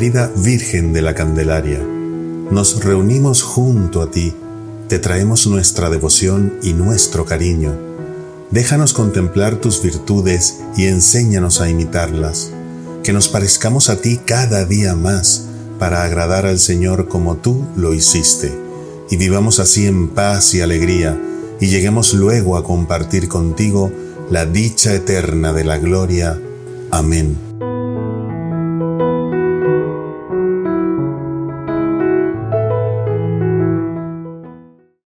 querida Virgen de la Candelaria, nos reunimos junto a ti, te traemos nuestra devoción y nuestro cariño. Déjanos contemplar tus virtudes y enséñanos a imitarlas, que nos parezcamos a ti cada día más para agradar al Señor como tú lo hiciste, y vivamos así en paz y alegría, y lleguemos luego a compartir contigo la dicha eterna de la gloria. Amén.